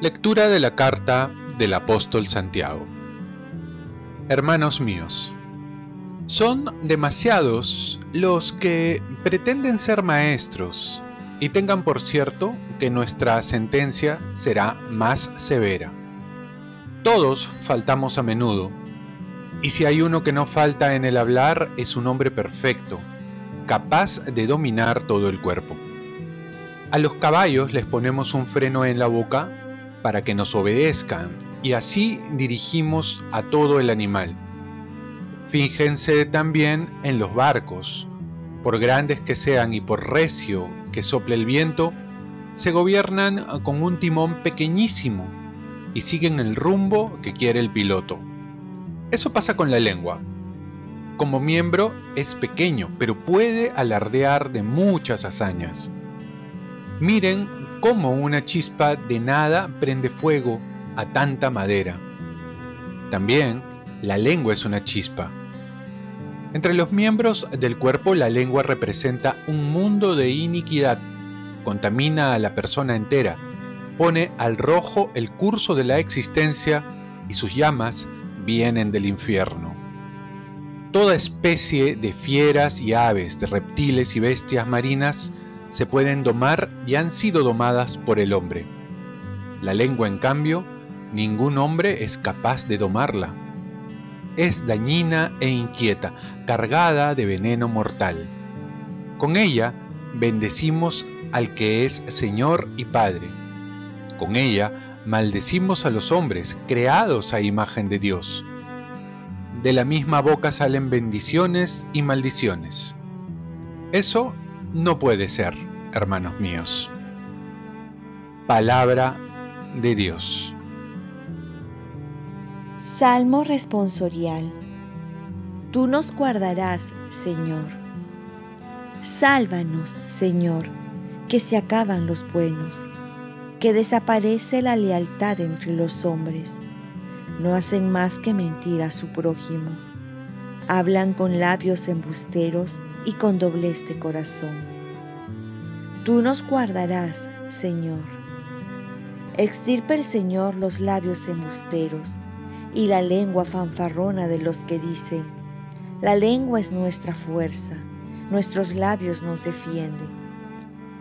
Lectura de la carta del apóstol Santiago. Hermanos míos, son demasiados los que pretenden ser maestros y tengan por cierto que nuestra sentencia será más severa. Todos faltamos a menudo, y si hay uno que no falta en el hablar es un hombre perfecto, capaz de dominar todo el cuerpo. A los caballos les ponemos un freno en la boca para que nos obedezcan, y así dirigimos a todo el animal. Fíjense también en los barcos, por grandes que sean y por recio que sople el viento, se gobiernan con un timón pequeñísimo y siguen el rumbo que quiere el piloto. Eso pasa con la lengua. Como miembro es pequeño, pero puede alardear de muchas hazañas. Miren cómo una chispa de nada prende fuego a tanta madera. También la lengua es una chispa. Entre los miembros del cuerpo la lengua representa un mundo de iniquidad, contamina a la persona entera, pone al rojo el curso de la existencia y sus llamas vienen del infierno. Toda especie de fieras y aves, de reptiles y bestias marinas se pueden domar y han sido domadas por el hombre. La lengua, en cambio, ningún hombre es capaz de domarla. Es dañina e inquieta, cargada de veneno mortal. Con ella bendecimos al que es Señor y Padre. Con ella maldecimos a los hombres creados a imagen de Dios. De la misma boca salen bendiciones y maldiciones. Eso no puede ser, hermanos míos. Palabra de Dios. Salmo responsorial. Tú nos guardarás, Señor. Sálvanos, Señor, que se acaban los buenos, que desaparece la lealtad entre los hombres. No hacen más que mentir a su prójimo. Hablan con labios embusteros y con doblez de corazón. Tú nos guardarás, Señor. Extirpe el Señor los labios embusteros y la lengua fanfarrona de los que dicen, la lengua es nuestra fuerza, nuestros labios nos defienden.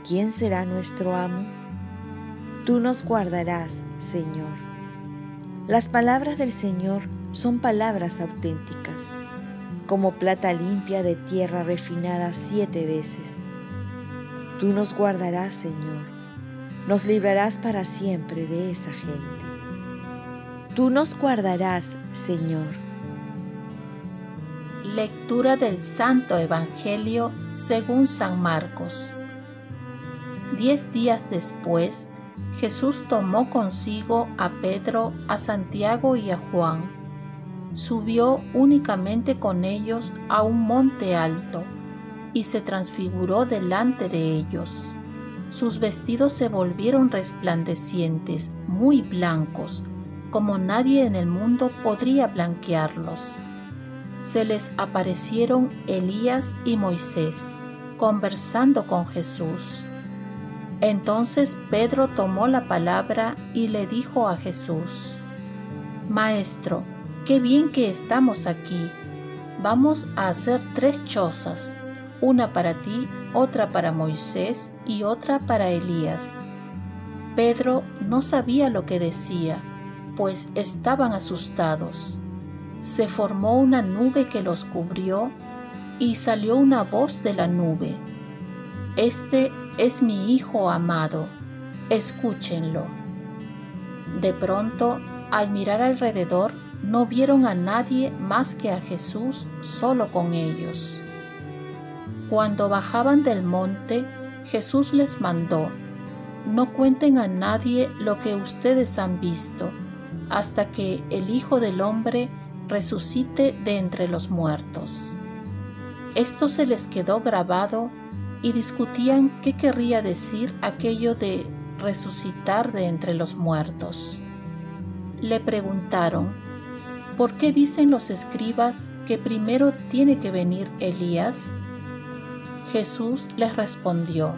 ¿Quién será nuestro amo? Tú nos guardarás, Señor. Las palabras del Señor son palabras auténticas como plata limpia de tierra refinada siete veces. Tú nos guardarás, Señor, nos librarás para siempre de esa gente. Tú nos guardarás, Señor. Lectura del Santo Evangelio según San Marcos. Diez días después, Jesús tomó consigo a Pedro, a Santiago y a Juan subió únicamente con ellos a un monte alto y se transfiguró delante de ellos. Sus vestidos se volvieron resplandecientes, muy blancos, como nadie en el mundo podría blanquearlos. Se les aparecieron Elías y Moisés, conversando con Jesús. Entonces Pedro tomó la palabra y le dijo a Jesús, Maestro, qué bien que estamos aquí. Vamos a hacer tres chozas, una para ti, otra para Moisés y otra para Elías. Pedro no sabía lo que decía, pues estaban asustados. Se formó una nube que los cubrió y salió una voz de la nube. Este es mi Hijo amado, escúchenlo. De pronto, al mirar alrededor, no vieron a nadie más que a Jesús solo con ellos. Cuando bajaban del monte, Jesús les mandó, no cuenten a nadie lo que ustedes han visto, hasta que el Hijo del Hombre resucite de entre los muertos. Esto se les quedó grabado y discutían qué querría decir aquello de resucitar de entre los muertos. Le preguntaron, ¿por qué dicen los escribas que primero tiene que venir Elías? Jesús les respondió,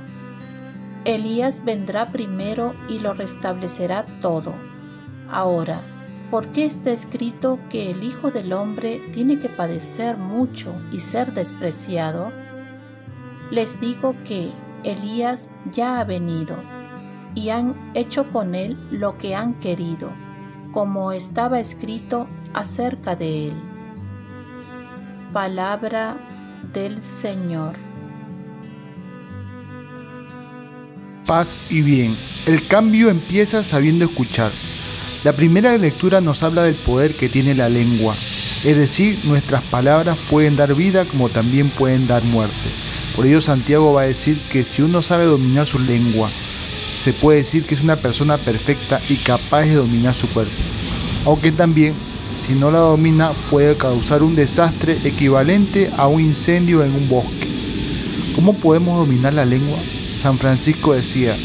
Elías vendrá primero y lo restablecerá todo. Ahora, ¿por qué está escrito que el Hijo del Hombre tiene que padecer mucho y ser despreciado? Les digo que Elías ya ha venido y han hecho con él lo que han querido, como estaba escrito acerca de él. Palabra del Señor. Paz y bien. El cambio empieza sabiendo escuchar. La primera lectura nos habla del poder que tiene la lengua, es decir, nuestras palabras pueden dar vida como también pueden dar muerte. Por ello Santiago va a decir que si uno sabe dominar su lengua, se puede decir que es una persona perfecta y capaz de dominar su cuerpo. Aunque también, si no la domina, puede causar un desastre equivalente a un incendio en un bosque. ¿Cómo podemos dominar la lengua? San Francisco decía,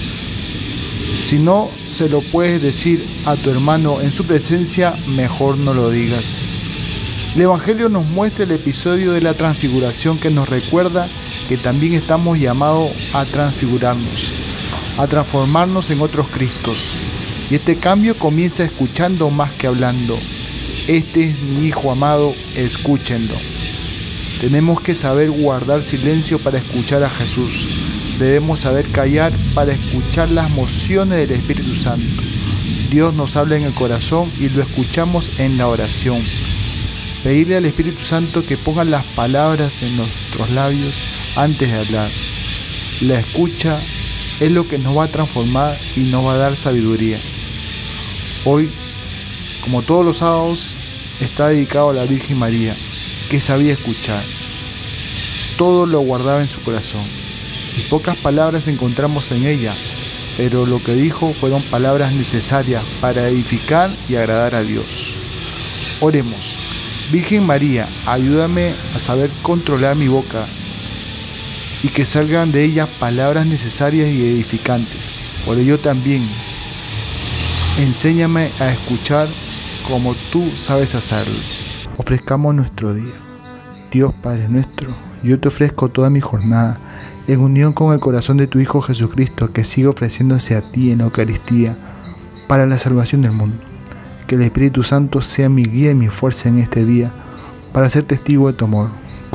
si no se lo puedes decir a tu hermano en su presencia, mejor no lo digas. El Evangelio nos muestra el episodio de la transfiguración que nos recuerda que también estamos llamados a transfigurarnos, a transformarnos en otros Cristos. Y este cambio comienza escuchando más que hablando. Este es mi Hijo amado, escúchenlo. Tenemos que saber guardar silencio para escuchar a Jesús. Debemos saber callar para escuchar las mociones del Espíritu Santo. Dios nos habla en el corazón y lo escuchamos en la oración. Pedirle al Espíritu Santo que ponga las palabras en nuestros labios antes de hablar. La escucha es lo que nos va a transformar y nos va a dar sabiduría. Hoy, como todos los sábados, está dedicado a la Virgen María, que sabía escuchar. Todo lo guardaba en su corazón. Y pocas palabras encontramos en ella, pero lo que dijo fueron palabras necesarias para edificar y agradar a Dios. Oremos. Virgen María, ayúdame a saber controlar mi boca y que salgan de ella palabras necesarias y edificantes. Por ello también, enséñame a escuchar como tú sabes hacerlo. Ofrezcamos nuestro día. Dios Padre nuestro, yo te ofrezco toda mi jornada en unión con el corazón de tu Hijo Jesucristo, que sigue ofreciéndose a ti en la Eucaristía para la salvación del mundo. Que el Espíritu Santo sea mi guía y mi fuerza en este día para ser testigo de tu amor.